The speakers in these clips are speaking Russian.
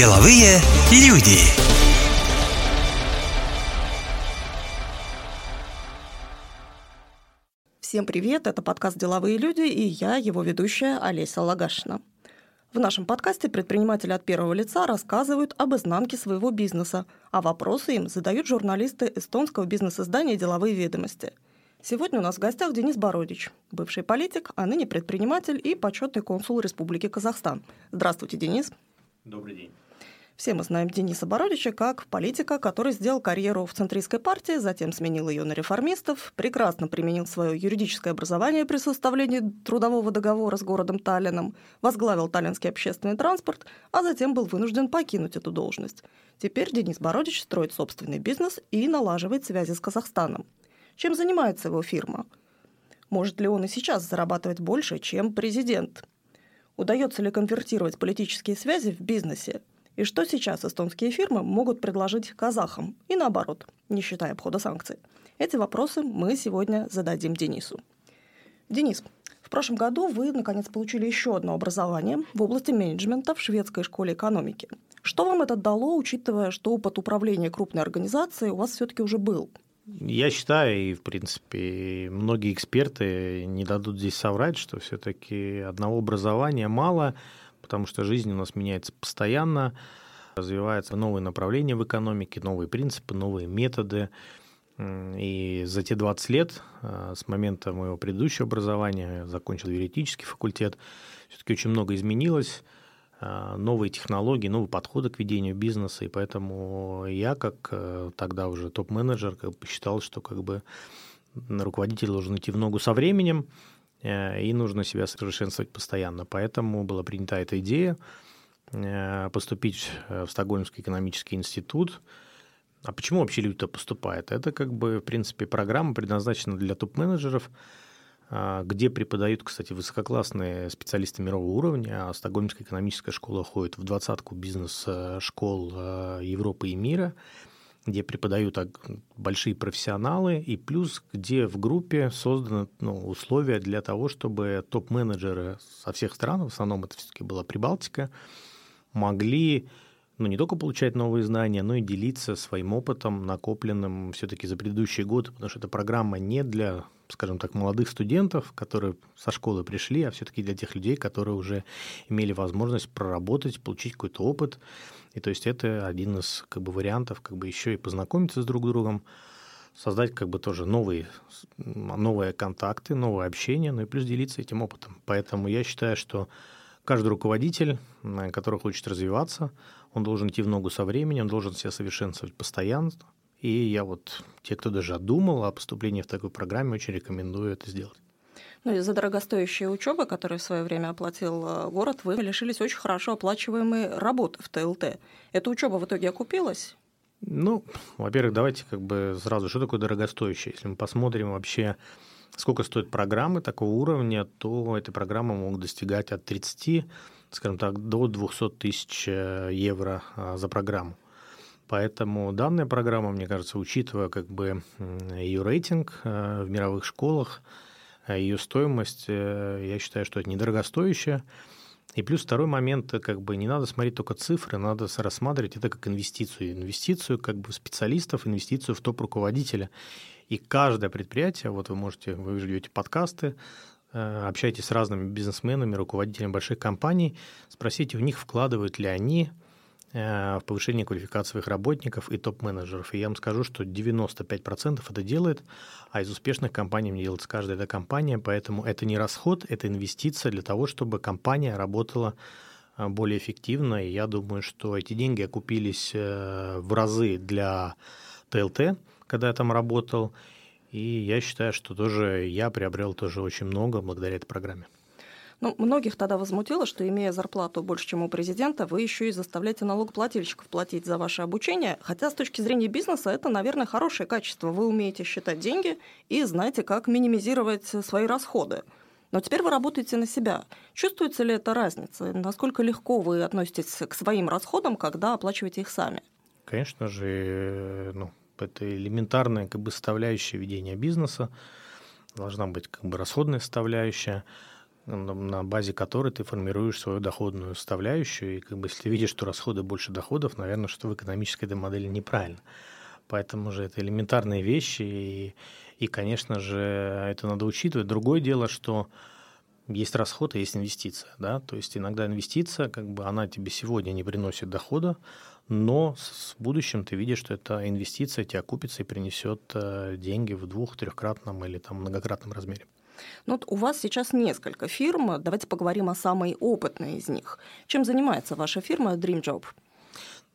Деловые люди. Всем привет, это подкаст «Деловые люди» и я, его ведущая Олеся Лагашина. В нашем подкасте предприниматели от первого лица рассказывают об изнанке своего бизнеса, а вопросы им задают журналисты эстонского бизнес-издания «Деловые ведомости». Сегодня у нас в гостях Денис Бородич, бывший политик, а ныне предприниматель и почетный консул Республики Казахстан. Здравствуйте, Денис. Добрый день. Все мы знаем Дениса Бородича как политика, который сделал карьеру в центристской партии, затем сменил ее на реформистов, прекрасно применил свое юридическое образование при составлении трудового договора с городом Таллином, возглавил таллинский общественный транспорт, а затем был вынужден покинуть эту должность. Теперь Денис Бородич строит собственный бизнес и налаживает связи с Казахстаном. Чем занимается его фирма? Может ли он и сейчас зарабатывать больше, чем президент? Удается ли конвертировать политические связи в бизнесе? И что сейчас эстонские фирмы могут предложить казахам? И наоборот, не считая обхода санкций. Эти вопросы мы сегодня зададим Денису. Денис, в прошлом году вы, наконец, получили еще одно образование в области менеджмента в шведской школе экономики. Что вам это дало, учитывая, что опыт управления крупной организацией у вас все-таки уже был? Я считаю, и в принципе многие эксперты не дадут здесь соврать, что все-таки одного образования мало, потому что жизнь у нас меняется постоянно, развиваются новые направления в экономике, новые принципы, новые методы. И за те 20 лет, э, с момента моего предыдущего образования, я закончил юридический факультет, все-таки очень много изменилось, э, новые технологии, новые подходы к ведению бизнеса, и поэтому я, как э, тогда уже топ-менеджер, как бы считал, что как бы руководитель должен идти в ногу со временем, и нужно себя совершенствовать постоянно. Поэтому была принята эта идея э, поступить в Стокгольмский экономический институт. А почему вообще люди-то поступают? Это как бы, в принципе, программа предназначена для топ-менеджеров, э, где преподают, кстати, высококлассные специалисты мирового уровня. А Стокгольмская экономическая школа входит в двадцатку бизнес-школ Европы и мира – где преподают большие профессионалы, и плюс, где в группе созданы ну, условия для того, чтобы топ-менеджеры со всех стран, в основном это все-таки была Прибалтика, могли ну, не только получать новые знания, но и делиться своим опытом, накопленным все-таки за предыдущие годы, потому что эта программа не для, скажем так, молодых студентов, которые со школы пришли, а все-таки для тех людей, которые уже имели возможность проработать, получить какой-то опыт, и то есть это один из как бы, вариантов как бы еще и познакомиться с друг другом, создать как бы тоже новые, новые контакты, новое общение, ну и плюс делиться этим опытом. Поэтому я считаю, что каждый руководитель, который хочет развиваться, он должен идти в ногу со временем, должен себя совершенствовать постоянно. И я вот, те, кто даже думал о поступлении в такой программе, очень рекомендую это сделать. Ну, из-за дорогостоящей учебы, которую в свое время оплатил э, город, вы лишились очень хорошо оплачиваемой работы в ТЛТ. Эта учеба в итоге окупилась? Ну, во-первых, давайте как бы сразу, что такое дорогостоящее? Если мы посмотрим вообще, сколько стоят программы такого уровня, то эти программы могут достигать от 30, скажем так, до 200 тысяч э, евро а, за программу. Поэтому данная программа, мне кажется, учитывая как бы ее рейтинг э, в мировых школах, а ее стоимость, э, я считаю, что это недорогостоящая. И плюс второй момент, как бы не надо смотреть только цифры, надо рассматривать это как инвестицию. Инвестицию как бы специалистов, инвестицию в топ-руководителя. И каждое предприятие, вот вы можете, вы ведете подкасты, э, общаетесь с разными бизнесменами, руководителями больших компаний, спросите у них, вкладывают ли они в повышение квалификации своих работников и топ-менеджеров. И я вам скажу, что 95% это делает, а из успешных компаний не делается каждая эта компания, поэтому это не расход, это инвестиция для того, чтобы компания работала э, более эффективно. И я думаю, что эти деньги окупились э, в разы для ТЛТ, когда я там работал. И я считаю, что тоже я приобрел тоже очень много благодаря этой программе. Ну, многих тогда возмутило, что, имея зарплату больше, чем у президента, вы еще и заставляете налогоплательщиков платить за ваше обучение. Хотя с точки зрения бизнеса это, наверное, хорошее качество. Вы умеете считать деньги и знаете, как минимизировать свои расходы. Но теперь вы работаете на себя. Чувствуется ли эта разница? Насколько легко вы относитесь к своим расходам, когда оплачиваете их сами? Конечно же, э, ну, это элементарная как бы, составляющая ведения бизнеса. Должна быть как бы расходная составляющая. На базе которой ты формируешь свою доходную составляющую. И как бы если ты видишь, что расходы больше доходов, наверное, что в экономической этой модели неправильно. Поэтому же это элементарные вещи, и, и, конечно же, это надо учитывать. Другое дело, что есть расход, и есть инвестиция. Да? То есть иногда инвестиция, как бы она тебе сегодня не приносит дохода, но в будущем ты видишь, что эта инвестиция тебе окупится и принесет э, деньги в двух-трехкратном или там многократном размере. Ну, вот у вас сейчас несколько фирм. Давайте поговорим о самой опытной из них. Чем занимается ваша фирма Dream Job?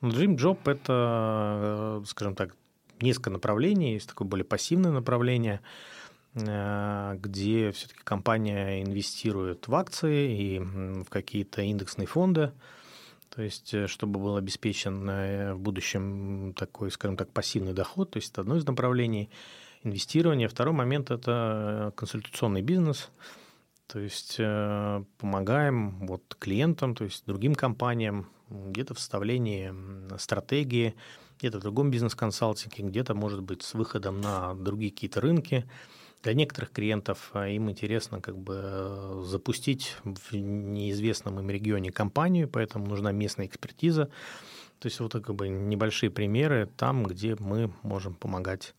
Ну, Dream Job – это, э, скажем так, несколько направлений. Есть такое более пассивное направление, э, где все-таки компания инвестирует в акции и в какие-то индексные фонды. То есть, э, чтобы был обеспечен в будущем такой, скажем так, пассивный доход. То есть, это одно из направлений – инвестирование. Второй момент – это консультационный бизнес. То есть э, помогаем вот клиентам, то есть другим компаниям где-то в составлении стратегии, где-то в другом бизнес-консалтинге, где-то, может быть, с выходом на другие какие-то рынки. Для некоторых клиентов э, им интересно как бы запустить в неизвестном им регионе компанию, поэтому нужна местная экспертиза. То есть вот как бы небольшие примеры там, где мы можем помогать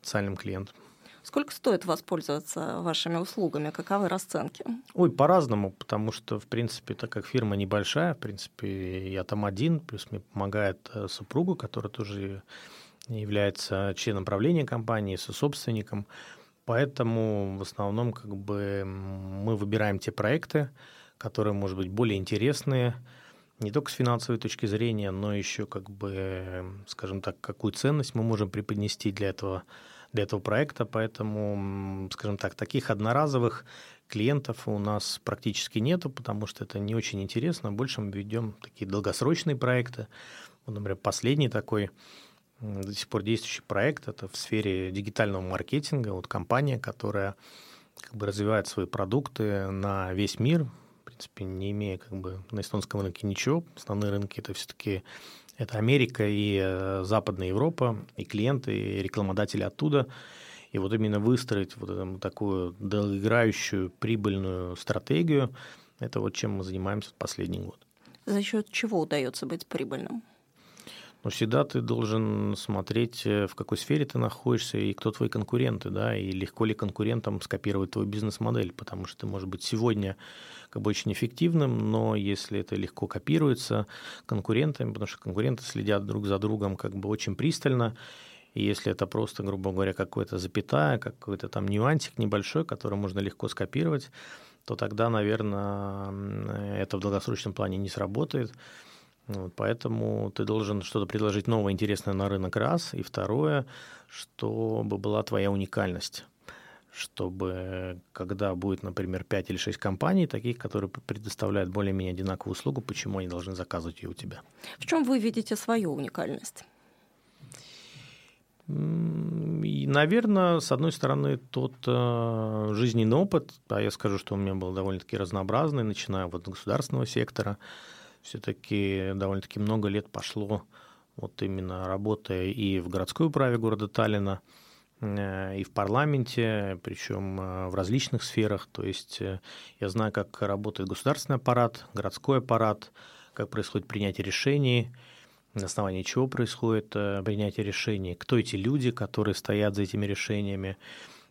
потенциальным клиентам. Сколько стоит воспользоваться вашими услугами? Каковы расценки? Ой, по-разному, потому что, в принципе, так как фирма небольшая, в принципе, я там один, плюс мне помогает э, супруга, которая тоже является членом правления компании, собственником. Поэтому в основном как бы мы выбираем те проекты, которые, может быть, более интересные, не только с финансовой точки зрения, но еще, как бы, скажем так, какую ценность мы можем преподнести для этого для этого проекта, поэтому, скажем так, таких одноразовых клиентов у нас практически нету, потому что это не очень интересно. Больше мы ведем такие долгосрочные проекты. Вот, например, последний такой до сих пор действующий проект – это в сфере дигитального маркетинга. Вот компания, которая как бы развивает свои продукты на весь мир, принципе, не имея как бы на эстонском рынке ничего. Основные рынки – это все-таки это Америка и э, Западная Европа, и клиенты, и рекламодатели оттуда. И вот именно выстроить вот эту такую долгоиграющую прибыльную стратегию, это вот чем мы занимаемся в последний год. За счет чего удается быть прибыльным? Но всегда ты должен смотреть, э, в какой сфере ты находишься и кто твои конкуренты, да, и легко ли конкурентам скопировать твою бизнес-модель, потому что ты, может быть, сегодня как бы очень эффективным, но если это легко копируется конкурентами, потому что конкуренты следят друг за другом как бы очень пристально, и если это просто, грубо говоря, какой-то запятая, какой-то там нюансик небольшой, который можно легко скопировать, то тогда, наверное, это в долгосрочном плане не сработает. Вот, поэтому ты должен что-то предложить новое, интересное на рынок раз, и второе, чтобы была твоя уникальность чтобы когда будет, например, 5 или 6 компаний, таких, которые предоставляют более-менее одинаковую услугу, почему они должны заказывать ее у тебя? В чем вы видите свою уникальность? И, наверное, с одной стороны, тот э, жизненный опыт, а я скажу, что у меня был довольно-таки разнообразный, начиная вот с государственного сектора, все-таки довольно-таки много лет пошло вот именно работая и в городской управе города Таллина, Э, и в парламенте, причем э, в различных сферах. То есть э, я знаю, как работает государственный аппарат, городской аппарат, как происходит принятие решений, на основании чего происходит принятие решений, кто эти люди, которые стоят за этими решениями.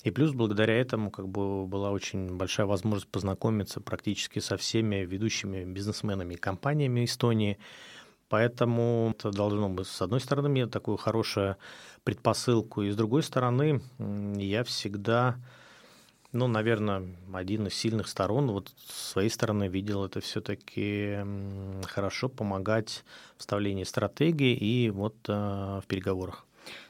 И плюс благодаря этому как бы была очень большая возможность познакомиться практически со всеми ведущими бизнесменами и компаниями Эстонии, Поэтому это должно быть, с одной стороны, мне такую хорошую предпосылку, и с другой стороны, я всегда, ну, наверное, один из сильных сторон, вот с своей стороны видел это все-таки хорошо помогать в вставлении стратегии и вот э, в переговорах.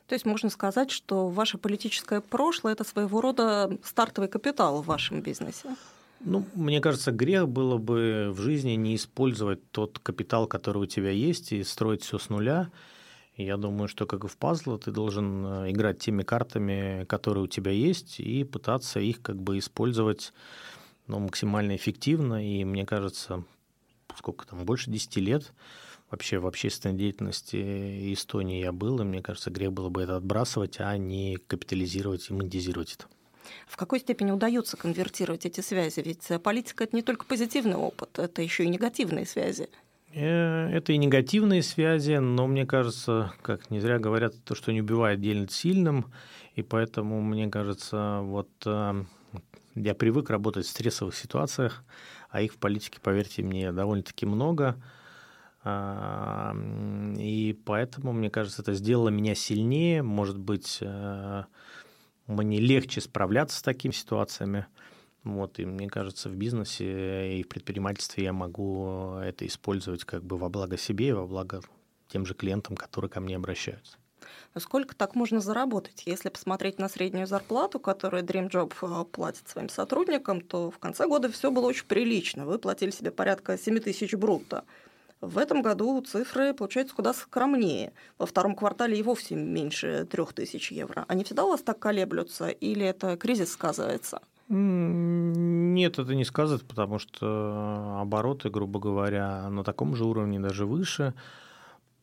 То есть можно сказать, что ваше политическое прошлое – это своего рода стартовый капитал в вашем бизнесе? Ну, мне кажется, грех было бы в жизни не использовать тот капитал, который у тебя есть, и строить все с нуля. Я думаю, что как и в пазлы, ты должен э, играть теми картами, которые у тебя есть, и пытаться их как бы использовать ну, максимально эффективно. И мне кажется, сколько там, больше 10 лет вообще в общественной деятельности Эстонии я был, и мне кажется, грех было бы это отбрасывать, а не капитализировать и монетизировать это. В какой степени удается конвертировать эти связи? Ведь политика – это не только позитивный опыт, это еще и негативные связи. Э, это и негативные связи, но мне кажется, как не зря говорят, то, что не убивает, делит сильным, и поэтому, мне кажется, вот э, я привык работать в стрессовых ситуациях, а их в политике, поверьте мне, довольно-таки много. А, и поэтому, мне кажется, это сделало меня сильнее. Может быть, э, мне легче справляться с такими ситуациями. Вот, и мне кажется, в бизнесе и в предпринимательстве я могу это использовать как бы во благо себе и во благо тем же клиентам, которые ко мне обращаются. Сколько так можно заработать? Если посмотреть на среднюю зарплату, которую Dream Job э, платит своим сотрудникам, то в конце года все было очень прилично. Вы платили себе порядка 7 тысяч брутто. В этом году цифры получаются куда скромнее. Во втором квартале и вовсе меньше 3000 евро. Они всегда у вас так колеблются или это кризис сказывается? Нет, это не сказывается, потому что обороты, грубо говоря, на таком же уровне, даже выше.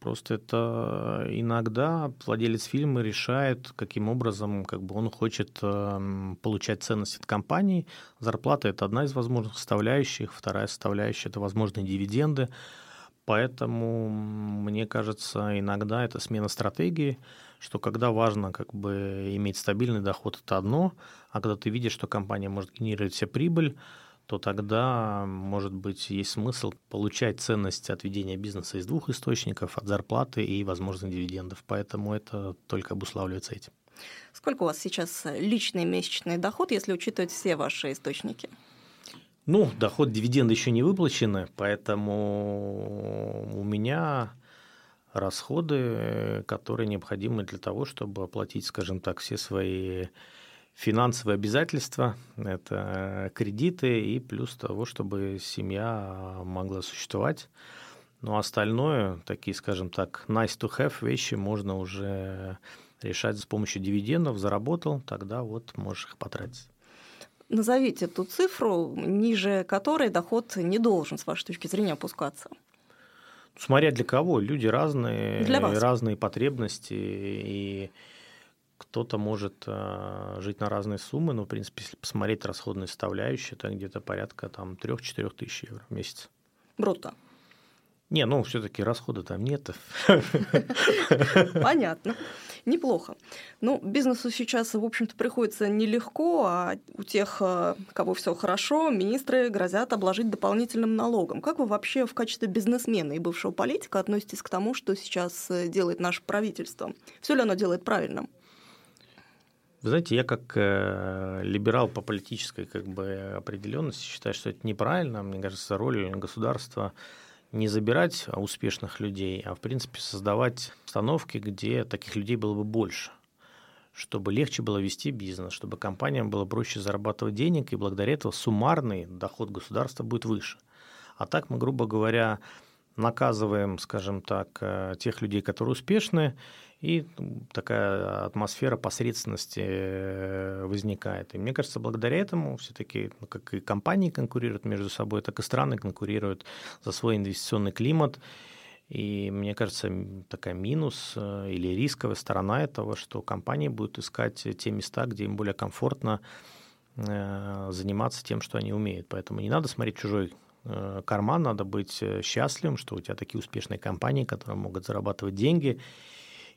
Просто это иногда владелец фильма решает, каким образом как бы он хочет э, получать ценность от компании. Зарплата – это одна из возможных составляющих. Вторая составляющая – это возможные дивиденды. Поэтому, мне кажется, иногда это смена стратегии, что когда важно как бы иметь стабильный доход, это одно, а когда ты видишь, что компания может генерировать себе прибыль, то тогда, может быть, есть смысл получать ценность от ведения бизнеса из двух источников, от зарплаты и, возможно, дивидендов. Поэтому это только обуславливается этим. Сколько у вас сейчас личный месячный доход, если учитывать все ваши источники? Ну, доход дивиденды еще не выплачены, поэтому у меня расходы, которые необходимы для того, чтобы оплатить, скажем так, все свои финансовые обязательства, это кредиты и плюс того, чтобы семья могла существовать. Но остальное, такие, скажем так, nice to have вещи можно уже решать с помощью дивидендов, заработал, тогда вот можешь их потратить. Назовите ту цифру, ниже которой доход не должен, с вашей точки зрения, опускаться. Смотря для кого, люди разные, для вас. разные потребности, и кто-то может э, жить на разные суммы, но, в принципе, если посмотреть расходные составляющие, это где-то порядка там 3-4 тысяч евро в месяц. Брутто. Не, ну все-таки расхода там нет. Понятно. Неплохо. Ну, бизнесу сейчас, в общем-то, приходится нелегко, а у тех, э, кого все хорошо, министры грозят обложить дополнительным налогом. Как вы вообще в качестве бизнесмена и бывшего политика относитесь к тому, что сейчас э, делает наше правительство? Все ли оно делает правильно? Вы знаете, я как э, либерал по политической как бы, определенности считаю, что это неправильно. Мне кажется, роль государства не забирать успешных людей, а в принципе создавать установки, где таких людей было бы больше, чтобы легче было вести бизнес, чтобы компаниям было проще зарабатывать денег, и благодаря этому суммарный доход государства будет выше. А так мы, грубо говоря, наказываем, скажем так, э, тех людей, которые успешны, и такая атмосфера посредственности э, возникает. И мне кажется, благодаря этому все-таки, ну, как и компании конкурируют между собой, так и страны конкурируют за свой инвестиционный климат. И мне кажется, такая минус э, или рисковая сторона этого, что компании будут искать те места, где им более комфортно э, заниматься тем, что они умеют. Поэтому не надо смотреть чужой карман, надо быть счастливым, что у тебя такие успешные компании, которые могут зарабатывать деньги,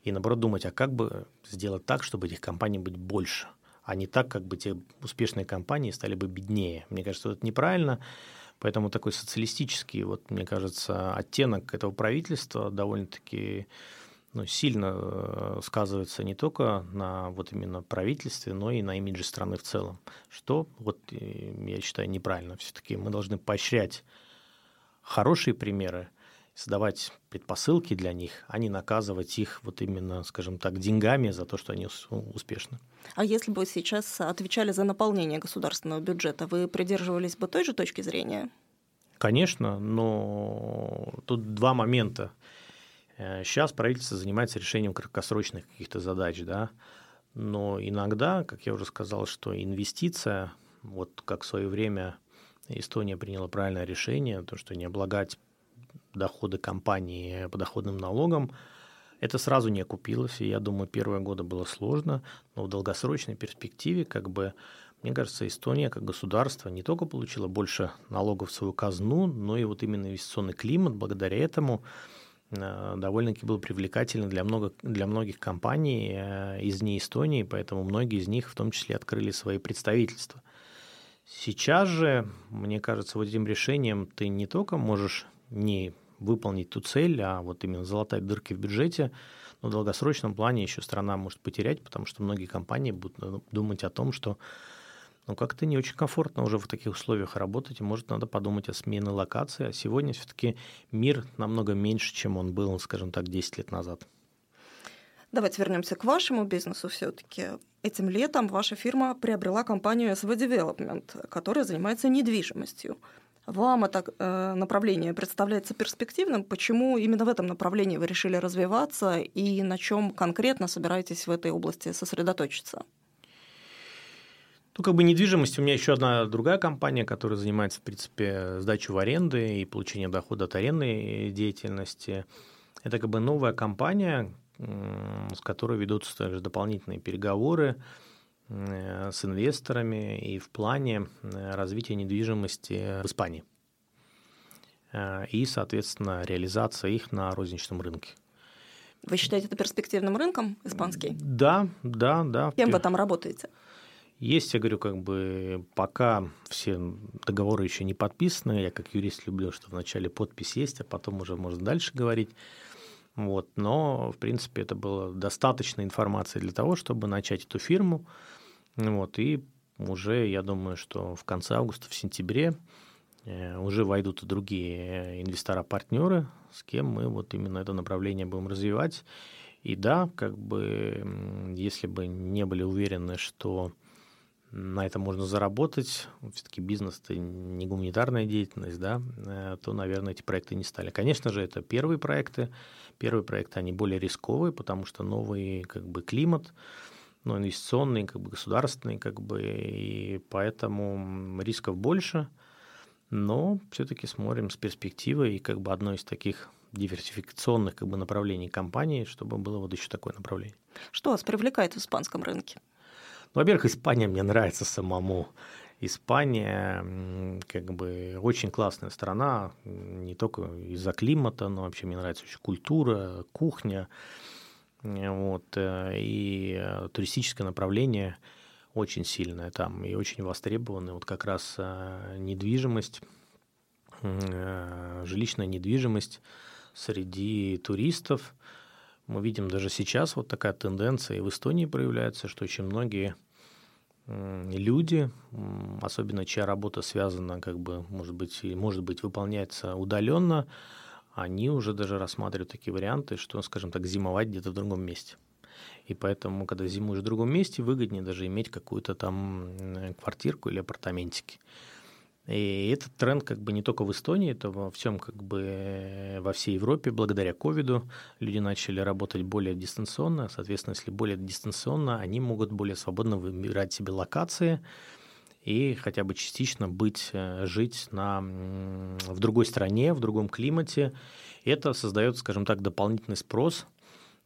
и наоборот думать, а как бы сделать так, чтобы этих компаний быть больше, а не так, как бы те успешные компании стали бы беднее. Мне кажется, это неправильно. Поэтому такой социалистический, вот, мне кажется, оттенок этого правительства довольно-таки ну, сильно э, сказывается не только на вот именно правительстве, но и на имидже страны в целом. Что, вот, я считаю, неправильно. Все-таки мы должны поощрять хорошие примеры, создавать предпосылки для них, а не наказывать их вот именно, скажем так, деньгами за то, что они успешны. А если бы сейчас отвечали за наполнение государственного бюджета, вы придерживались бы той же точки зрения? Конечно, но тут два момента. Сейчас правительство занимается решением краткосрочных каких-то задач, да, но иногда, как я уже сказал, что инвестиция, вот как в свое время Эстония приняла правильное решение, то, что не облагать доходы компании подоходным налогом, Это сразу не окупилось, и я думаю, первые годы было сложно, но в долгосрочной перспективе, как бы, мне кажется, Эстония как государство не только получила больше налогов в свою казну, но и вот именно инвестиционный климат благодаря этому э, довольно-таки был привлекательный для, много, для многих компаний э, из не Эстонии, поэтому многие из них в том числе открыли свои представительства. Сейчас же, мне кажется, вот этим решением ты не только можешь не выполнить ту цель, а вот именно залатать дырки в бюджете, но в долгосрочном плане еще страна может потерять, потому что многие компании будут ну, думать о том, что ну, как-то не очень комфортно уже в таких условиях работать, и может надо подумать о смене локации. А сегодня все-таки мир намного меньше, чем он был, скажем так, 10 лет назад. Давайте вернемся к вашему бизнесу все-таки. Этим летом ваша фирма приобрела компанию SV Development, которая занимается недвижимостью. Вам это э, направление представляется перспективным? Почему именно в этом направлении вы решили развиваться и на чем конкретно собираетесь в этой области сосредоточиться? Ну, как бы недвижимость у меня еще одна другая компания, которая занимается, в принципе, сдачей в аренды и получением дохода от арендной деятельности. Это как бы новая компания, с которой ведутся также дополнительные переговоры Э, с инвесторами и в плане э, развития недвижимости в Испании э, и, соответственно, реализация их на розничном рынке. Вы считаете это перспективным рынком испанский? Да, да, да. Кем вы там работаете? Есть, я говорю, как бы пока все договоры еще не подписаны, я как юрист люблю, что вначале подпись есть, а потом уже можно дальше говорить. Вот. Но, в принципе, это было достаточно информации для того, чтобы начать эту фирму, вот, и уже, я думаю, что в конце августа, в сентябре э, уже войдут и другие инвестора-партнеры, с кем мы вот именно это направление будем развивать. И да, как бы, если бы не были уверены, что на это можно заработать, все-таки бизнес это не гуманитарная деятельность, да, э, то, наверное, эти проекты не стали. Конечно же, это первые проекты. Первые проекты, они более рисковые, потому что новый как бы климат, ну, инвестиционный, как бы государственный, как бы, и поэтому рисков больше, но все-таки смотрим с перспективой, и как бы одно из таких диверсификационных как бы, направлений компании, чтобы было вот еще такое направление. Что вас привлекает в испанском рынке? Ну, во-первых, Испания мне нравится самому. Испания как бы очень классная страна, не только из-за климата, но вообще мне нравится очень культура, кухня. Вот, э, и э, туристическое направление очень сильное там и очень востребованное. Вот как раз э, недвижимость, жилищная недвижимость среди туристов. Мы видим даже сейчас вот такая тенденция и в Эстонии проявляется, что очень многие люди, особенно чья работа связана, как бы, может быть, может быть, выполняется удаленно, они уже даже рассматривают такие варианты, что, скажем так, зимовать где-то в другом месте. И поэтому, когда зимуешь в другом месте, выгоднее даже иметь какую-то там квартирку или апартаментики. И этот тренд как бы не только в Эстонии, это во всем как бы э, во всей Европе. Благодаря ковиду люди начали работать более дистанционно. Соответственно, если более дистанционно, они могут более свободно выбирать себе локации, и хотя бы частично быть, э, жить на, в другой стране, в другом климате. Это создает, скажем так, дополнительный спрос,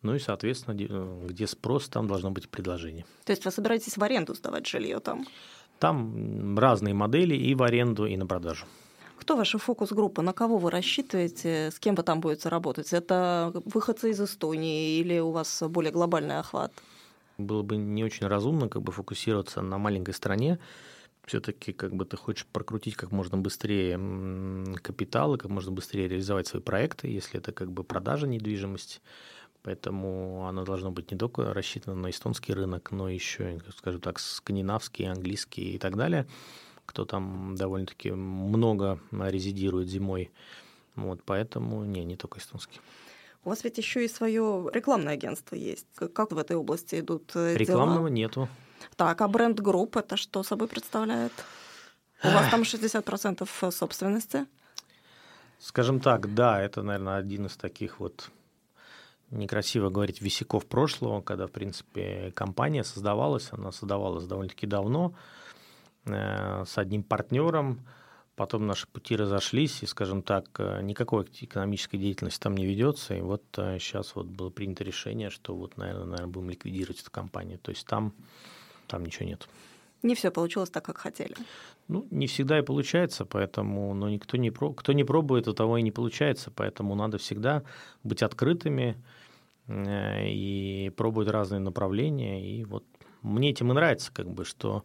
ну и, соответственно, э, где спрос, там должно быть предложение. То есть вы собираетесь в аренду сдавать жилье там? Там разные модели и в аренду, и на продажу. Кто ваша фокус-группа? На кого вы рассчитываете? С кем вы там будете работать? Это выходцы из Эстонии или у вас более глобальный охват? Было бы не очень разумно как бы фокусироваться на маленькой стране, все-таки как бы ты хочешь прокрутить как можно быстрее капитал и как можно быстрее реализовать свои проекты, если это как бы продажа недвижимости. Поэтому она должна быть не только рассчитана на эстонский рынок, но еще, скажем так, скандинавский, английский и так далее, кто там довольно-таки много резидирует зимой. Вот, поэтому не, не только эстонский. У вас ведь еще и свое рекламное агентство есть. Как в этой области идут э, Рекламного дела? нету. Так, а бренд групп это что собой представляет? У вас там 60% собственности? Скажем так, да, это, наверное, один из таких вот некрасиво говорить висяков прошлого, когда, в принципе, компания создавалась, она создавалась довольно-таки давно, э, с одним партнером, потом наши пути разошлись, и, скажем так, никакой экономической деятельности там не ведется. И вот сейчас вот было принято решение, что вот, наверное, наверное будем ликвидировать эту компанию. То есть там, там ничего нет. Не все получилось так, как хотели. Ну, не всегда и получается, поэтому, но никто не, про, кто не пробует, у того и не получается, поэтому надо всегда быть открытыми э, и пробовать разные направления. И вот мне этим и нравится, как бы, что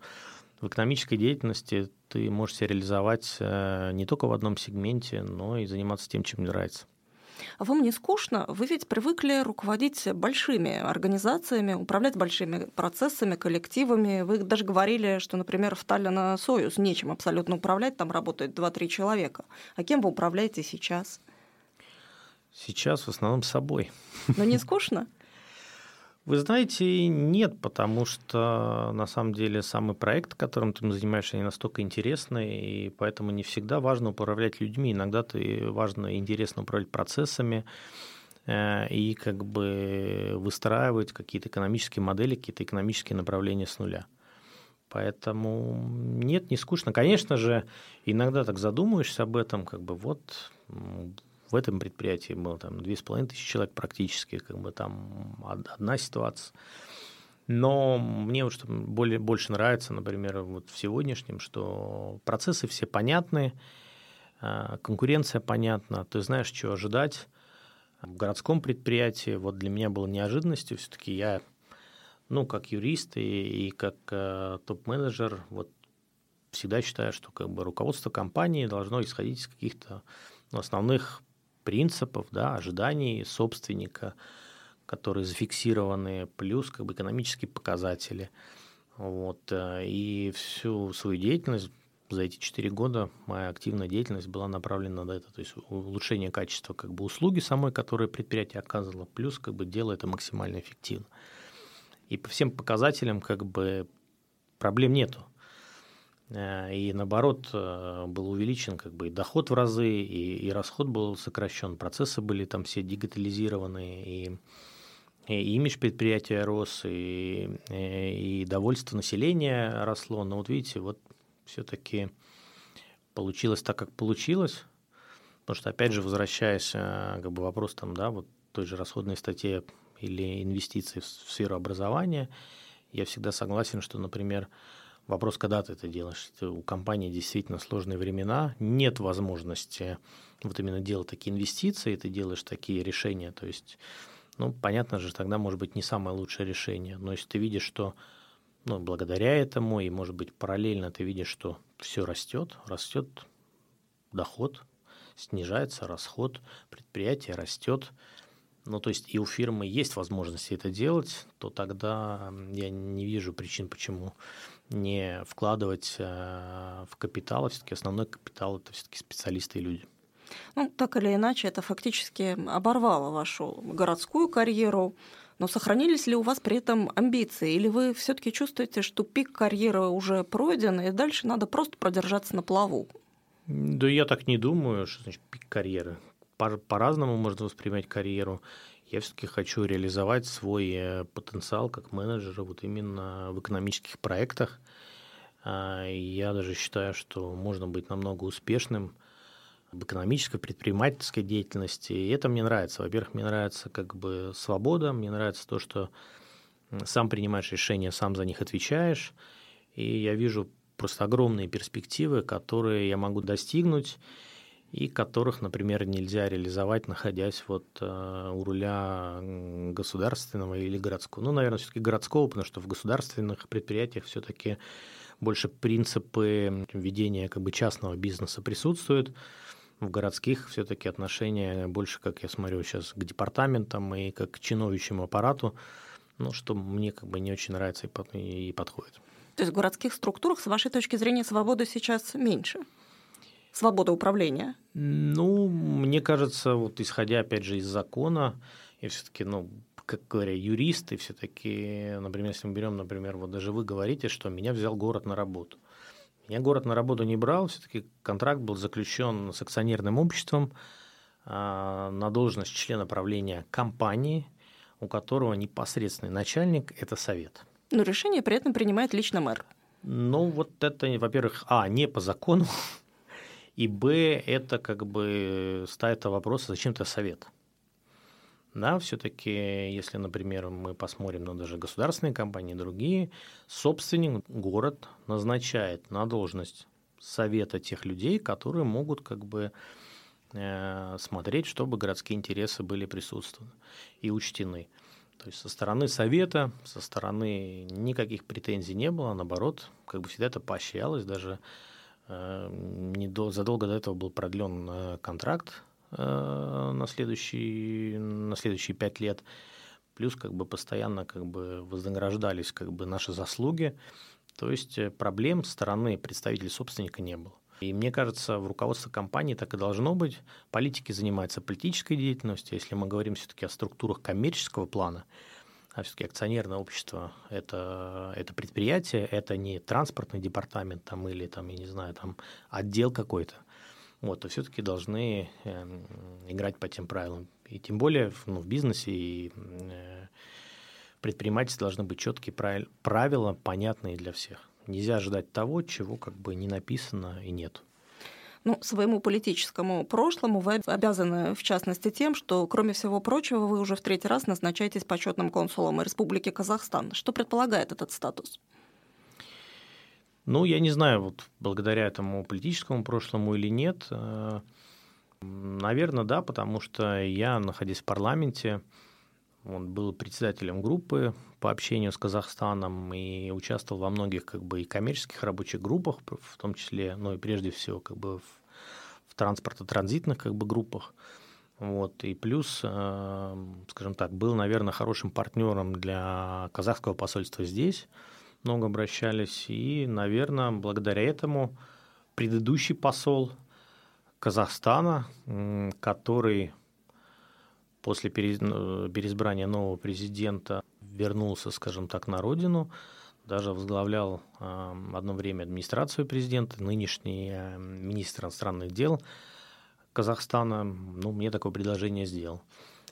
в экономической деятельности ты можешь себя реализовать э, не только в одном сегменте, но и заниматься тем, чем нравится. А вам не скучно? Вы ведь привыкли руководить большими организациями, управлять большими процессами, коллективами. Вы даже говорили, что, например, в Таллина Союз нечем абсолютно управлять, там работает 2-3 человека. А кем вы управляете сейчас? Сейчас в основном собой. Но не скучно? Вы знаете, нет, потому что на самом деле самый проект, которым ты занимаешься, не настолько интересный, и поэтому не всегда важно управлять людьми. Иногда ты важно и интересно управлять процессами э, и как бы выстраивать какие-то экономические модели, какие-то экономические направления с нуля. Поэтому нет, не скучно. Конечно же, иногда так задумаешься об этом, как бы вот в этом предприятии было там две с половиной тысячи человек практически, как бы там одна ситуация. Но мне вот что более, больше нравится, например, вот в сегодняшнем, что процессы все понятны, а, конкуренция понятна, ты знаешь, что ожидать. В городском предприятии вот для меня было неожиданностью, все-таки я, ну, как юрист и, и как э, топ-менеджер, вот всегда считаю, что как бы руководство компании должно исходить из каких-то ну, основных принципов, да, ожиданий собственника, которые зафиксированы, плюс как бы экономические показатели. Вот. Э, и всю свою деятельность за эти четыре года моя активная деятельность была направлена на это, то есть улучшение качества как бы услуги самой, которую предприятие оказывало, плюс как бы дело это максимально эффективно. И по всем показателям как бы проблем нету. Э, и наоборот э, был увеличен как бы и доход в разы, и, и расход был сокращен, процессы были там все дигитализированы, и, и имидж предприятия рос, и, и, и довольство населения росло. Но вот видите, вот все-таки получилось так, как получилось, потому что, опять же, возвращаясь э, как бы вопрос там, да, вот той же расходной статье или инвестиции в сферу образования, я всегда согласен, что, например, Вопрос, когда ты это делаешь. У компании действительно сложные времена, нет возможности вот именно делать такие инвестиции, ты делаешь такие решения. То есть, ну, понятно же, тогда может быть не самое лучшее решение. Но если ты видишь, что ну, благодаря этому, и, может быть, параллельно ты видишь, что все растет, растет доход, снижается расход, предприятие растет, ну, то есть и у фирмы есть возможность это делать, то тогда я не вижу причин, почему не вкладывать э, в капитал, а все-таки основной капитал это все-таки специалисты и люди. Ну, так или иначе, это фактически оборвало вашу городскую карьеру. Но сохранились ли у вас при этом амбиции? Или вы все-таки чувствуете, что пик карьеры уже пройден, и дальше надо просто продержаться на плаву? Да я так не думаю, что значит пик карьеры. По-разному можно воспринимать карьеру я все-таки хочу реализовать свой э, потенциал как менеджера вот именно в экономических проектах. А, я даже считаю, что можно быть намного успешным в экономической, предпринимательской деятельности. И это мне нравится. Во-первых, мне нравится как бы свобода, мне нравится то, что сам принимаешь решения, сам за них отвечаешь. И я вижу просто огромные перспективы, которые я могу достигнуть и которых, например, нельзя реализовать, находясь вот э, у руля государственного или городского. Ну, наверное, все-таки городского, потому что в государственных предприятиях все-таки больше принципы ведения как бы частного бизнеса присутствуют. В городских все-таки отношения больше, как я смотрю сейчас, к департаментам и как к чиновничьему аппарату, ну, что мне как бы не очень нравится и подходит. То есть в городских структурах, с вашей точки зрения, свободы сейчас меньше? Свобода управления? Ну, мне кажется, вот исходя, опять же, из закона, и все-таки, ну, как говоря, юристы все-таки, например, если мы берем, например, вот даже вы говорите, что меня взял город на работу. Меня город на работу не брал, все-таки контракт был заключен с акционерным обществом а, на должность члена правления компании, у которого непосредственный начальник – это совет. Но решение при этом принимает лично мэр. Ну, вот это, во-первых, а, не по закону, И Б, это как бы ставит вопрос, а зачем это совет? Да, все-таки, если, например, мы посмотрим на даже государственные компании, другие, собственник, город назначает на должность совета тех людей, которые могут как бы э, смотреть, чтобы городские интересы были присутствованы и учтены. То есть со стороны совета, со стороны никаких претензий не было, наоборот, как бы всегда это поощрялось, даже задолго до этого был продлен э, контракт э, на, следующий, на следующие пять лет, плюс как бы постоянно как бы вознаграждались как бы наши заслуги, то есть э, проблем стороны представителей собственника не было. И мне кажется, в руководстве компании так и должно быть. Политики занимаются политической деятельностью. Если мы говорим все-таки о структурах коммерческого плана, а все-таки акционерное общество это, это предприятие, это не транспортный департамент там, или там, я не знаю, там отдел какой-то. Вот, то все-таки должны э, играть по тем правилам. И тем более ну, в бизнесе и э, предпринимательстве должны быть четкие правила, понятные для всех. Нельзя ждать того, чего как бы не написано и нет. Ну, своему политическому прошлому вы обязаны, в частности, тем, что, кроме всего прочего, вы уже в третий раз назначаетесь почетным консулом Республики Казахстан. Что предполагает этот статус? Ну, я не знаю, вот благодаря этому политическому прошлому или нет. Э, Наверное, да, потому что я, находясь в парламенте, он был председателем группы по общению с Казахстаном и участвовал во многих как бы и коммерческих рабочих группах, в том числе, ну и прежде всего как бы в транспортно-транзитных как бы группах. Вот. И плюс, э, скажем так, был, наверное, хорошим партнером для казахского посольства здесь. Много обращались. И, наверное, благодаря этому предыдущий посол Казахстана, который после ну, переизбрания нового президента вернулся, скажем так, на родину, даже возглавлял одно время администрацию президента, нынешний э, министр иностранных дел Казахстана, ну, мне такое предложение сделал.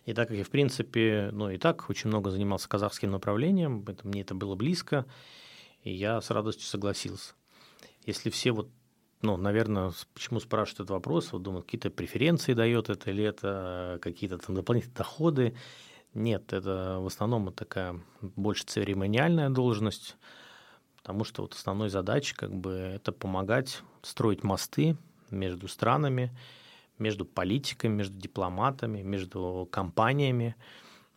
И так как я, в принципе, ну, и так очень много занимался казахским направлением, это, мне это было близко, и я с радостью согласился. Если все вот ну, наверное, почему спрашивают этот вопрос, вот думают, какие-то преференции дает это или это какие-то там дополнительные доходы. Нет, это в основном такая больше церемониальная должность, потому что вот основной задача как бы это помогать строить мосты между странами, между политиками, между дипломатами, между компаниями,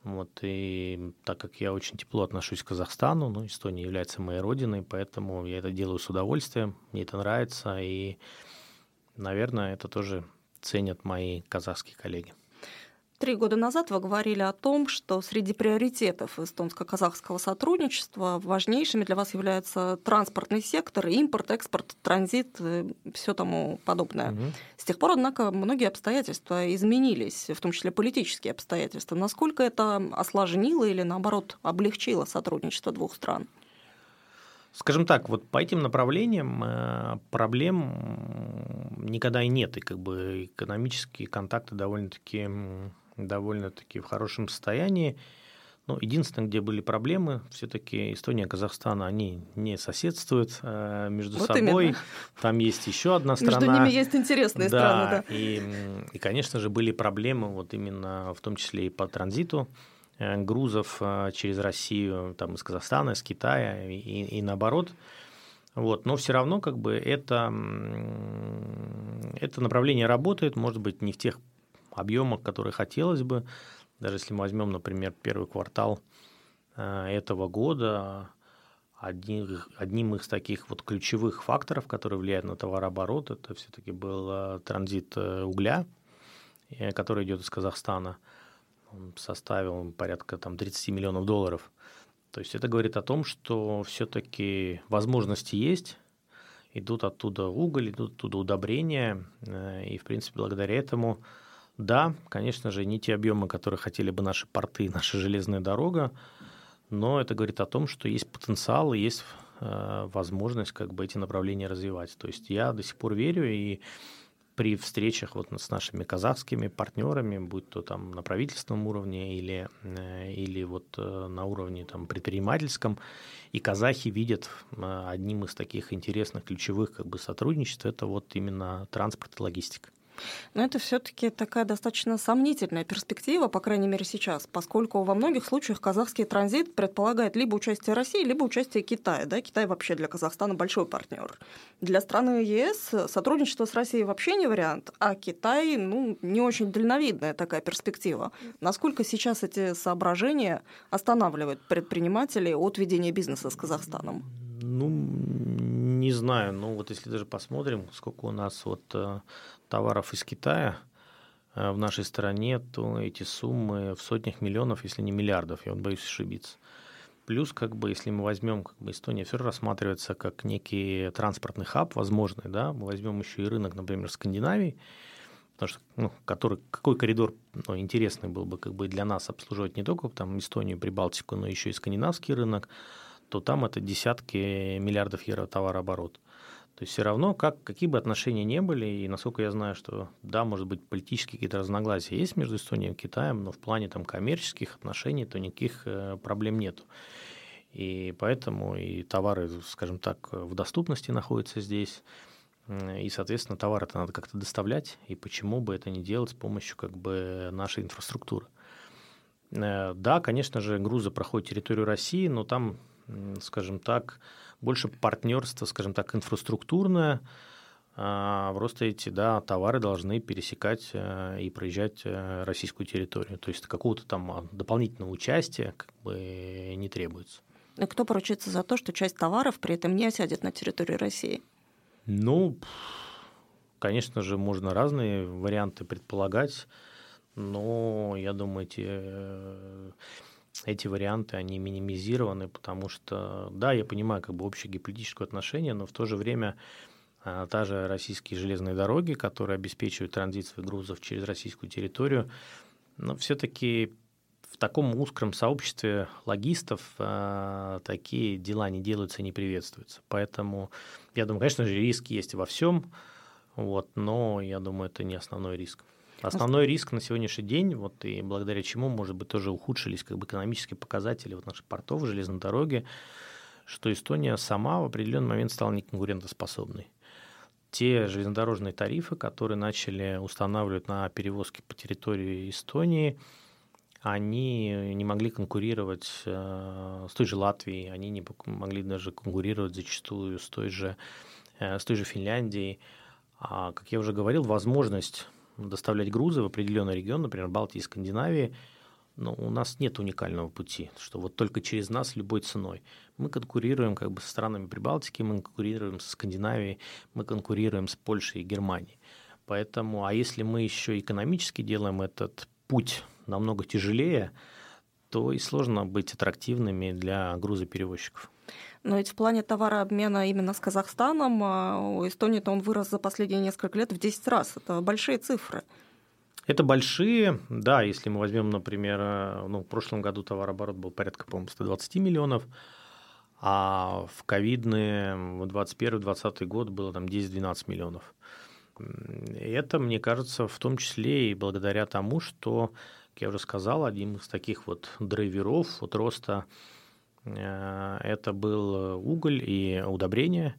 вот, и так как я очень тепло отношусь к Казахстану, ну, Эстония является моей родиной, поэтому я это делаю с удовольствием, мне это нравится, и, наверное, это тоже ценят мои казахские коллеги. Три года назад вы говорили о том, что среди приоритетов эстонско-казахского сотрудничества важнейшими для вас являются транспортный сектор, импорт, экспорт, транзит, все тому подобное. Угу. С тех пор, однако, многие обстоятельства изменились, в том числе политические обстоятельства. Насколько это осложнило или, наоборот, облегчило сотрудничество двух стран? Скажем так, вот по этим направлениям э, проблем никогда и нет, и как бы экономические контакты довольно-таки довольно-таки в хорошем состоянии. Но единственное, где были проблемы, все-таки Эстония и Казахстан, они не соседствуют э, между вот собой. Именно. Там есть еще одна страна. Между ними есть интересные да, страны, да. И, и, конечно же, были проблемы вот именно в том числе и по транзиту э, грузов э, через Россию, там из Казахстана, из Китая и, и наоборот. Вот, но все равно как бы это, это направление работает, может быть, не в тех объемах, которые хотелось бы. Даже если мы возьмем, например, первый квартал э, этого года, одним, одним из таких вот ключевых факторов, которые влияют на товарооборот, это все-таки был э, транзит э, угля, который идет из Казахстана. Он составил порядка там, 30 миллионов долларов. То есть это говорит о том, что все-таки возможности есть, идут оттуда уголь, идут оттуда удобрения, и, в принципе, благодаря этому да, конечно же, не те объемы, которые хотели бы наши порты, наша железная дорога, но это говорит о том, что есть потенциал и есть э, возможность как бы эти направления развивать. То есть я до сих пор верю и при встречах вот с нашими казахскими партнерами, будь то там на правительственном уровне или, э, или вот э, на уровне там, предпринимательском, и казахи видят одним из таких интересных ключевых как бы, сотрудничеств это вот именно транспорт и логистика. Но это все-таки такая достаточно сомнительная перспектива, по крайней мере сейчас, поскольку во многих случаях казахский транзит предполагает либо участие России, либо участие Китая. Да? Китай вообще для Казахстана большой партнер. Для страны ЕС сотрудничество с Россией вообще не вариант, а Китай ну, не очень дальновидная такая перспектива. Насколько сейчас эти соображения останавливают предпринимателей от ведения бизнеса с Казахстаном? Ну, не знаю. Ну, вот если даже посмотрим, сколько у нас вот э, товаров из Китая э, в нашей стране, то эти суммы в сотнях миллионов, если не миллиардов, я вот боюсь ошибиться. Плюс, как бы, если мы возьмем, как бы Эстония все рассматривается как некий транспортный хаб возможный, да, мы возьмем еще и рынок, например, Скандинавии, потому что, ну, который, какой коридор ну, интересный был бы как бы для нас обслуживать не только там Эстонию, Прибалтику, но еще и скандинавский рынок, то там это десятки миллиардов евро товарооборот. То есть все равно, как, какие бы отношения не были, и насколько я знаю, что да, может быть, политические какие-то разногласия есть между Эстонией и Китаем, но в плане там коммерческих отношений то никаких э, проблем нету. И поэтому и товары, скажем так, в доступности находятся здесь, и, соответственно, товары-то надо как-то доставлять, и почему бы это не делать с помощью как бы нашей инфраструктуры. Э, да, конечно же, грузы проходят территорию России, но там, скажем так, больше партнерство, скажем так, инфраструктурное. А, просто эти да, товары должны пересекать э, и проезжать э, российскую территорию. То есть какого-то там а, дополнительного участия как бы не требуется. И кто поручится за то, что часть товаров при этом не осядет на территории России? Ну, конечно же, можно разные варианты предполагать, но я думаю, эти эти варианты, они минимизированы, потому что, да, я понимаю как бы общее геополитическое отношение, но в то же время а, та же российские железные дороги, которые обеспечивают транзит своих грузов через российскую территорию, но все-таки в таком узком сообществе логистов э, такие дела не делаются и не приветствуются. Поэтому я думаю, конечно же, риски есть во всем, вот, но я думаю, это не основной риск. Основной риск на сегодняшний день, вот и благодаря чему, может быть, тоже ухудшились как бы экономические показатели вот наших портов, железной дороги, что Эстония сама в определенный момент стала неконкурентоспособной. Те железнодорожные тарифы, которые начали устанавливать на перевозки по территории Эстонии, они не могли конкурировать э, с той же Латвией, они не могли даже конкурировать зачастую с той же, э, с той же Финляндией. А, как я уже говорил, возможность доставлять грузы в определенный регион, например, Балтии и Скандинавии, но у нас нет уникального пути, что вот только через нас любой ценой. Мы конкурируем как бы со странами Прибалтики, мы конкурируем со Скандинавией, мы конкурируем с Польшей и Германией. Поэтому, а если мы еще экономически делаем этот путь намного тяжелее, то и сложно быть аттрактивными для грузоперевозчиков. Но ведь в плане товарообмена именно с Казахстаном а, у Эстонии-то он вырос за последние несколько лет в 10 раз. Это большие цифры. Это большие, да, если мы возьмем, например, э, ну, в прошлом году товарооборот был порядка, по-моему, 120 миллионов, а в ковидные, в 2021-2020 год было там 10-12 миллионов. Это, мне кажется, в том числе и благодаря тому, что, как я уже сказал, один из таких вот драйверов вот роста это был уголь и удобрения,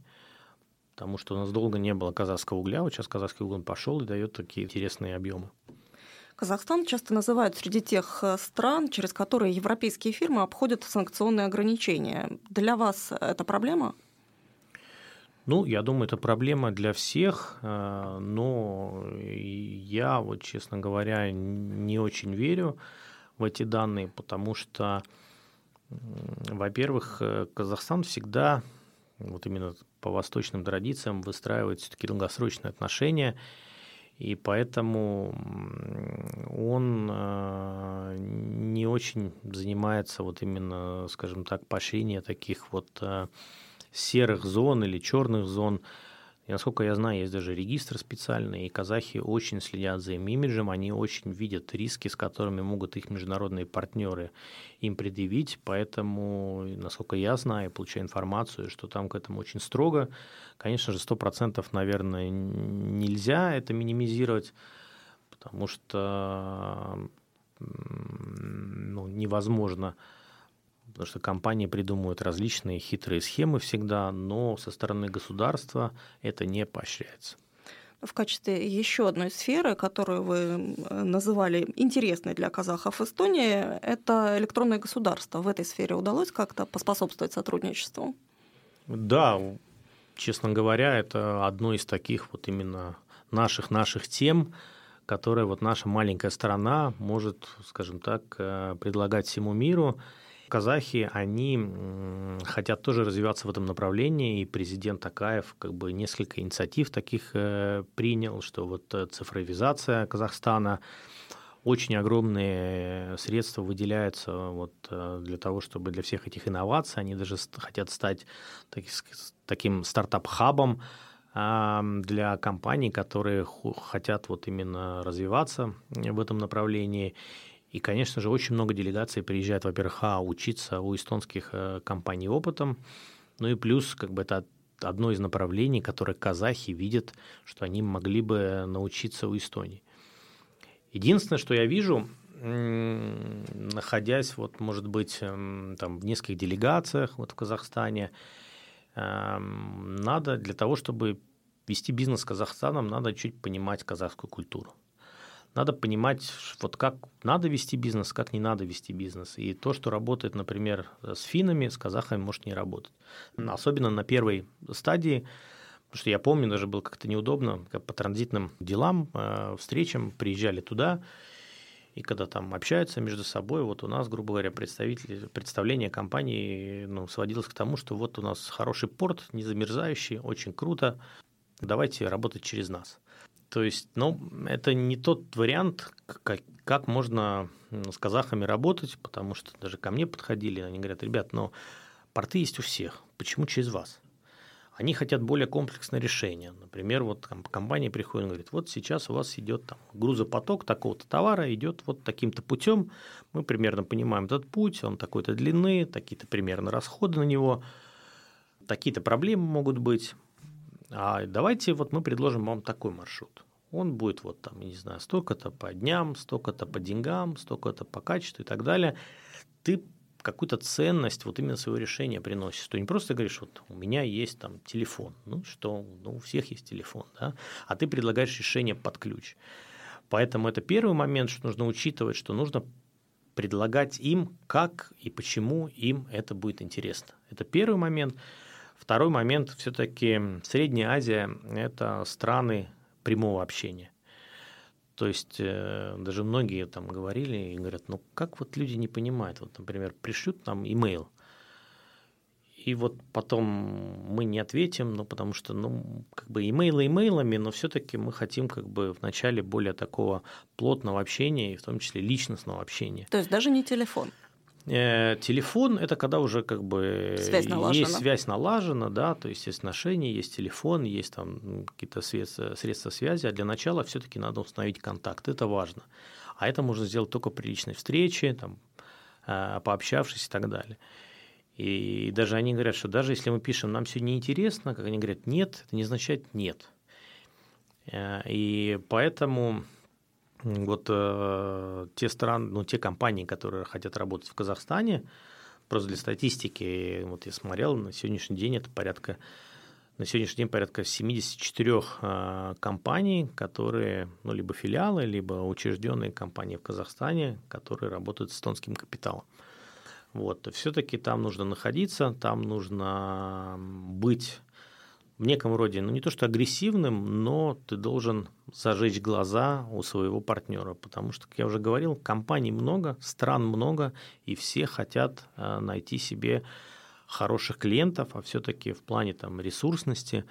потому что у нас долго не было казахского угля, вот сейчас казахский уголь пошел и дает такие интересные объемы. Казахстан часто называют среди тех э, стран, через которые европейские фирмы обходят санкционные ограничения. Для вас это проблема? Ну, я думаю, это проблема для всех, э, но я, вот, честно говоря, не очень верю в эти данные, потому что во-первых, э, Казахстан всегда, вот именно по восточным традициям, выстраивает все-таки долгосрочные отношения, и поэтому он э, не очень занимается вот именно, скажем так, поощрением таких вот э, серых зон или черных зон. И насколько я знаю, есть даже регистр специальный, и казахи очень следят за им имиджем, они очень видят риски, с которыми могут их международные партнеры им предъявить, поэтому, насколько я знаю, получаю информацию, что там к этому очень строго. Конечно же, 100% наверное, нельзя это минимизировать, потому что ну, невозможно потому что компании придумывают различные хитрые схемы всегда, но со стороны государства это не поощряется. В качестве еще одной сферы, которую вы называли интересной для казахов Эстонии, это электронное государство. В этой сфере удалось как-то поспособствовать сотрудничеству? Да, честно говоря, это одно из таких вот именно наших наших тем, которые вот наша маленькая страна может, скажем так, э, предлагать всему миру. Казахи, они хотят тоже развиваться в этом направлении, и президент Токаев как бы несколько инициатив таких э, принял, что вот э, цифровизация Казахстана, очень огромные средства выделяются вот э, для того, чтобы для всех этих инноваций, они даже хотят стать таким стартап-хабом для компаний, которые хотят вот именно развиваться в этом направлении. И, конечно же, очень много делегаций приезжает, во-первых, а, учиться у эстонских э, компаний опытом, ну и плюс, как бы это одно из направлений, которое казахи видят, что они могли бы научиться у Эстонии. Единственное, что я вижу, находясь, вот, может быть, эм, там, в нескольких делегациях вот, в Казахстане, эм, надо для того, чтобы вести бизнес с Казахстаном, надо чуть понимать казахскую культуру надо понимать, вот как надо вести бизнес, как не надо вести бизнес. И то, что работает, например, с финами, с казахами, может не работать. Особенно на первой стадии, потому что я помню, даже было как-то неудобно, как по транзитным делам, э, встречам приезжали туда, и когда там общаются между собой, вот у нас, грубо говоря, представители, представление компании ну, сводилось к тому, что вот у нас хороший порт, не замерзающий, очень круто, давайте работать через нас. То есть, ну, это не тот вариант, как, как можно с казахами работать, потому что даже ко мне подходили, они говорят, ребят, но порты есть у всех, почему через вас? Они хотят более комплексное решение. Например, вот компания приходит и говорит, вот сейчас у вас идет там грузопоток такого-то товара, идет вот таким-то путем, мы примерно понимаем этот путь, он такой-то длины, такие-то примерно расходы на него, такие-то проблемы могут быть, а давайте вот мы предложим вам такой маршрут. Он будет вот там, не знаю, столько-то по дням, столько-то по деньгам, столько-то по качеству и так далее. Ты какую-то ценность вот именно своего решения приносишь. Что не просто говоришь, вот у меня есть там телефон, ну что, ну у всех есть телефон, да, а ты предлагаешь решение под ключ. Поэтому это первый момент, что нужно учитывать, что нужно предлагать им, как и почему им это будет интересно. Это первый момент. Второй момент, все-таки Средняя Азия – это страны прямого общения. То есть э, даже многие там говорили и говорят, ну как вот люди не понимают, вот, например, пришлют нам имейл, и вот потом мы не ответим, ну потому что, ну, как бы имейлы имейлами, но все-таки мы хотим как бы в начале более такого плотного общения, и в том числе личностного общения. То есть даже не телефон. Э, телефон – это когда уже как бы связь есть связь налажена, да, то есть есть отношения, есть телефон, есть там какие-то средства, средства связи, а для начала все таки надо установить контакт, это важно. А это можно сделать только при личной встрече, там, э, пообщавшись и так далее. И даже они говорят, что даже если мы пишем «нам сегодня интересно», как они говорят «нет», это не означает «нет». Э, и поэтому вот э, те страны, ну, те компании, которые хотят работать в Казахстане, просто для статистики, вот я смотрел, на сегодняшний день это порядка, на сегодняшний день порядка 74 э, компаний, которые, ну, либо филиалы, либо учрежденные компании в Казахстане, которые работают с эстонским капиталом. Вот, все-таки там нужно находиться, там нужно быть в неком роде, ну не то что агрессивным, но ты должен зажечь глаза у своего партнера, потому что, как я уже говорил, компаний много, стран много, и все хотят э, найти себе хороших клиентов, а все-таки в плане там ресурсности,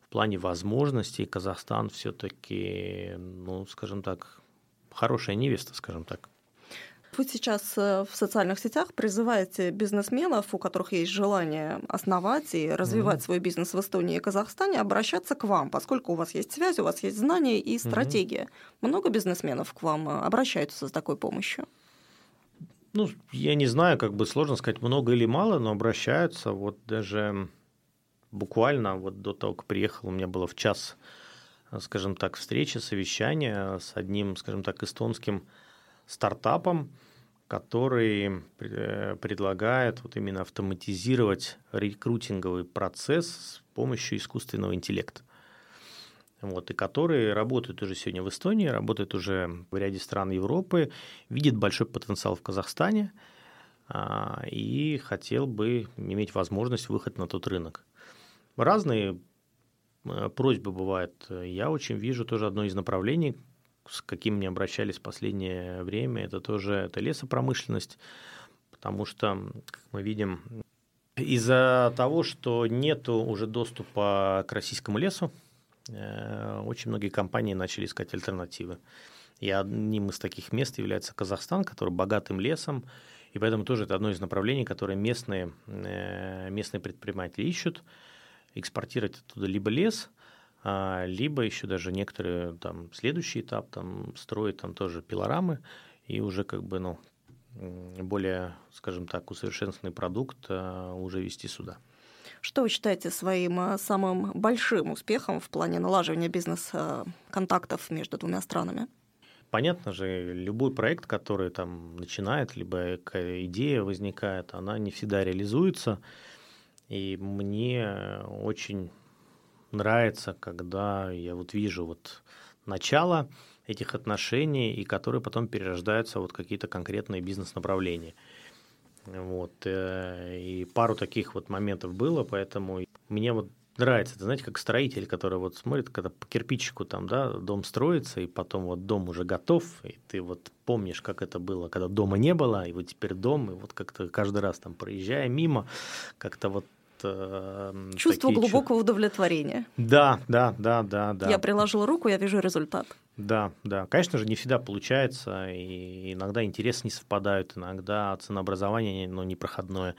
в плане возможностей Казахстан все-таки, ну, скажем так, хорошая невеста, скажем так. Вы сейчас э, в социальных сетях призываете бизнесменов, у которых есть желание основать и развивать mm-hmm. свой бизнес в Эстонии и Казахстане, обращаться к вам, поскольку у вас есть связь, у вас есть знания и стратегия. Mm-hmm. Много бизнесменов к вам э, обращаются с такой помощью? Ну, я не знаю, как бы сложно сказать, много или мало, но обращаются. Вот даже буквально вот до того, как приехал, у меня было в час, скажем так, встреча, совещание с одним, скажем так, эстонским стартапом, который э, предлагает вот именно автоматизировать рекрутинговый процесс с помощью искусственного интеллекта. Вот, и которые работают уже сегодня в Эстонии, работают уже в ряде стран Европы, видит большой потенциал в Казахстане а, и хотел бы иметь возможность выхода на тот рынок. Разные э, просьбы бывают. Я очень вижу тоже одно из направлений, с каким мне обращались в последнее время, это тоже это лесопромышленность, потому что, как мы видим, из-за того, что нет уже доступа к российскому лесу, э, очень многие компании начали искать альтернативы. И одним из таких мест является Казахстан, который богатым лесом, и поэтому тоже это одно из направлений, которые местные, э, местные предприниматели ищут, экспортировать оттуда либо лес – либо еще даже некоторые там следующий этап там строят там тоже пилорамы и уже как бы ну более, скажем так, усовершенствованный продукт а, уже вести сюда. Что вы считаете своим а, самым большим успехом в плане налаживания бизнес-контактов между двумя странами? Понятно же, любой проект, который там начинает, либо идея возникает, она не всегда реализуется. И мне очень нравится, когда я вот вижу вот начало этих отношений, и которые потом перерождаются вот какие-то конкретные бизнес-направления. Вот. Э, и пару таких вот моментов было, поэтому мне вот нравится. Это, знаете, как строитель, который вот смотрит, когда по кирпичику там, да, дом строится, и потом вот дом уже готов, и ты вот помнишь, как это было, когда дома не было, и вот теперь дом, и вот как-то каждый раз там проезжая мимо, как-то вот Чувство глубокого удовлетворения. Да, да, да, да, да. Я приложил руку, я вижу результат. Да, да. Конечно же, не всегда получается, и иногда интересы не совпадают, иногда ценообразование ну, непроходное,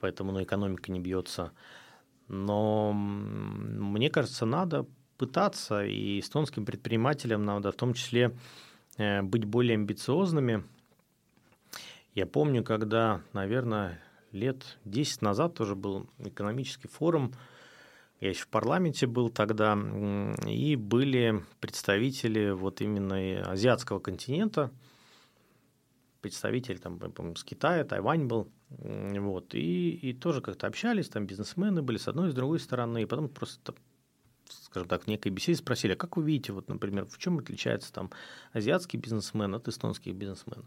поэтому ну, экономика не бьется. Но мне кажется, надо пытаться, и эстонским предпринимателям надо в том числе э, быть более амбициозными. Я помню, когда, наверное, лет 10 назад тоже был экономический форум, я еще в парламенте был тогда, и были представители вот именно азиатского континента, представитель там, с Китая, Тайвань был, вот, и, и тоже как-то общались, там бизнесмены были с одной и с другой стороны, и потом просто скажем так, в некой беседе спросили, а как вы видите, вот, например, в чем отличается там азиатский бизнесмен от эстонских бизнесменов?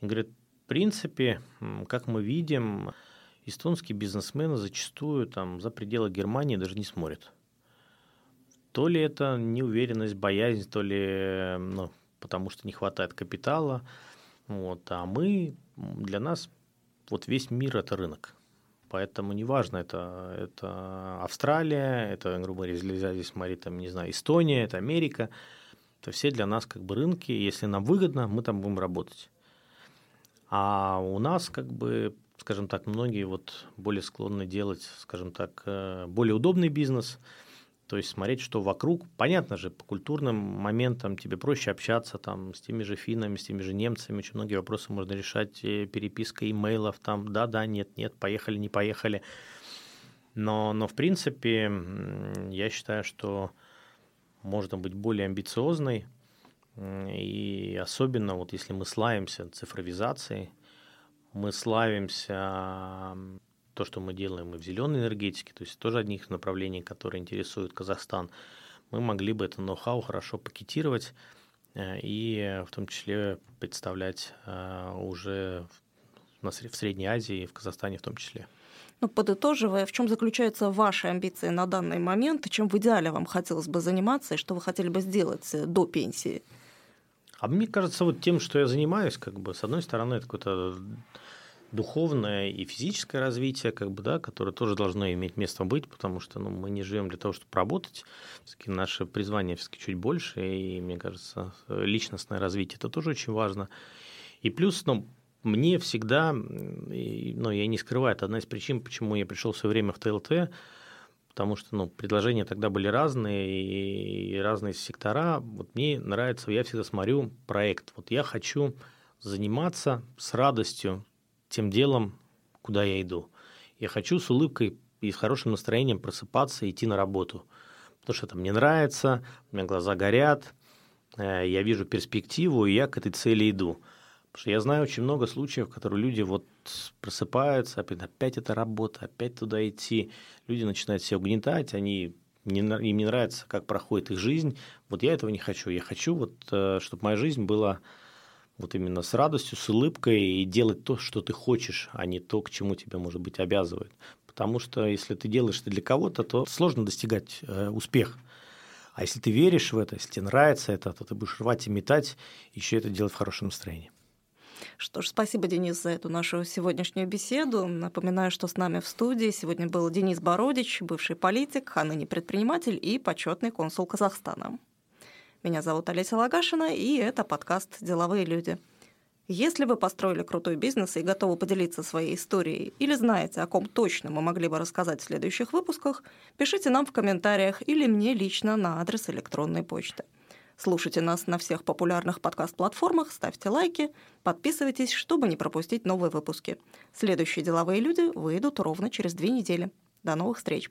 И говорят, принципе, как мы видим, эстонские бизнесмены зачастую там за пределы Германии даже не смотрят. То ли это неуверенность, боязнь, то ли ну, потому что не хватает капитала. Вот. А мы, для нас, вот весь мир – это рынок. Поэтому неважно, это, это Австралия, это, грубо говоря, если здесь смотреть, там, не знаю, Эстония, это Америка. Это все для нас как бы рынки. Если нам выгодно, мы там будем работать. А у нас, как бы, скажем так, многие вот более склонны делать, скажем так, э, более удобный бизнес, то есть смотреть, что вокруг. Понятно же, по культурным моментам тебе проще общаться там с теми же финнами, с теми же немцами. Очень многие вопросы можно решать э, перепиской имейлов, там да-да, нет-нет, поехали, не поехали. Но, но в принципе, я считаю, что можно быть более амбициозной, и особенно вот если мы славимся цифровизацией, мы славимся то, что мы делаем и в зеленой энергетике, то есть тоже одних направлений, которые интересуют Казахстан, мы могли бы это ноу-хау хорошо пакетировать э, и в том числе представлять э, уже в Средней Азии, в Казахстане в том числе. Ну, подытоживая, в чем заключаются ваши амбиции на данный момент, чем в идеале вам хотелось бы заниматься, и что вы хотели бы сделать э, до пенсии? А мне кажется, вот тем, что я занимаюсь, как бы, с одной стороны, это какое-то духовное и физическое развитие, как бы, да, которое тоже должно иметь место быть, потому что ну, мы не живем для того, чтобы работать. Все-таки наше призвание все-таки чуть больше, и мне кажется, личностное развитие это тоже очень важно. И плюс, ну, мне всегда, ну, я не скрываю, это одна из причин, почему я пришел все время в ТЛТ, потому что ну, предложения тогда были разные и разные сектора. Вот мне нравится, я всегда смотрю проект. Вот я хочу заниматься с радостью тем делом, куда я иду. Я хочу с улыбкой и с хорошим настроением просыпаться и идти на работу. Потому что это мне нравится, у меня глаза горят, э, я вижу перспективу, и я к этой цели иду. Потому что я знаю очень много случаев, которые люди вот просыпаются, опять, опять это работа, опять туда идти. Люди начинают себя угнетать, они не, им не нравится, как проходит их жизнь. Вот я этого не хочу. Я хочу, вот, э, чтобы моя жизнь была вот именно с радостью, с улыбкой и делать то, что ты хочешь, а не то, к чему тебя, может быть, обязывают. Потому что если ты делаешь это для кого-то, то сложно достигать э, успеха. А если ты веришь в это, если тебе нравится это, то ты будешь рвать и метать, еще это делать в хорошем настроении. Что ж, спасибо, Денис, за эту нашу сегодняшнюю беседу. Напоминаю, что с нами в студии сегодня был Денис Бородич, бывший политик, а ныне предприниматель и почетный консул Казахстана. Меня зовут Олеся Лагашина, и это подкаст «Деловые люди». Если вы построили крутой бизнес и готовы поделиться своей историей или знаете, о ком точно мы могли бы рассказать в следующих выпусках, пишите нам в комментариях или мне лично на адрес электронной почты – Слушайте нас на всех популярных подкаст-платформах, ставьте лайки, подписывайтесь, чтобы не пропустить новые выпуски. Следующие деловые люди выйдут ровно через две недели. До новых встреч!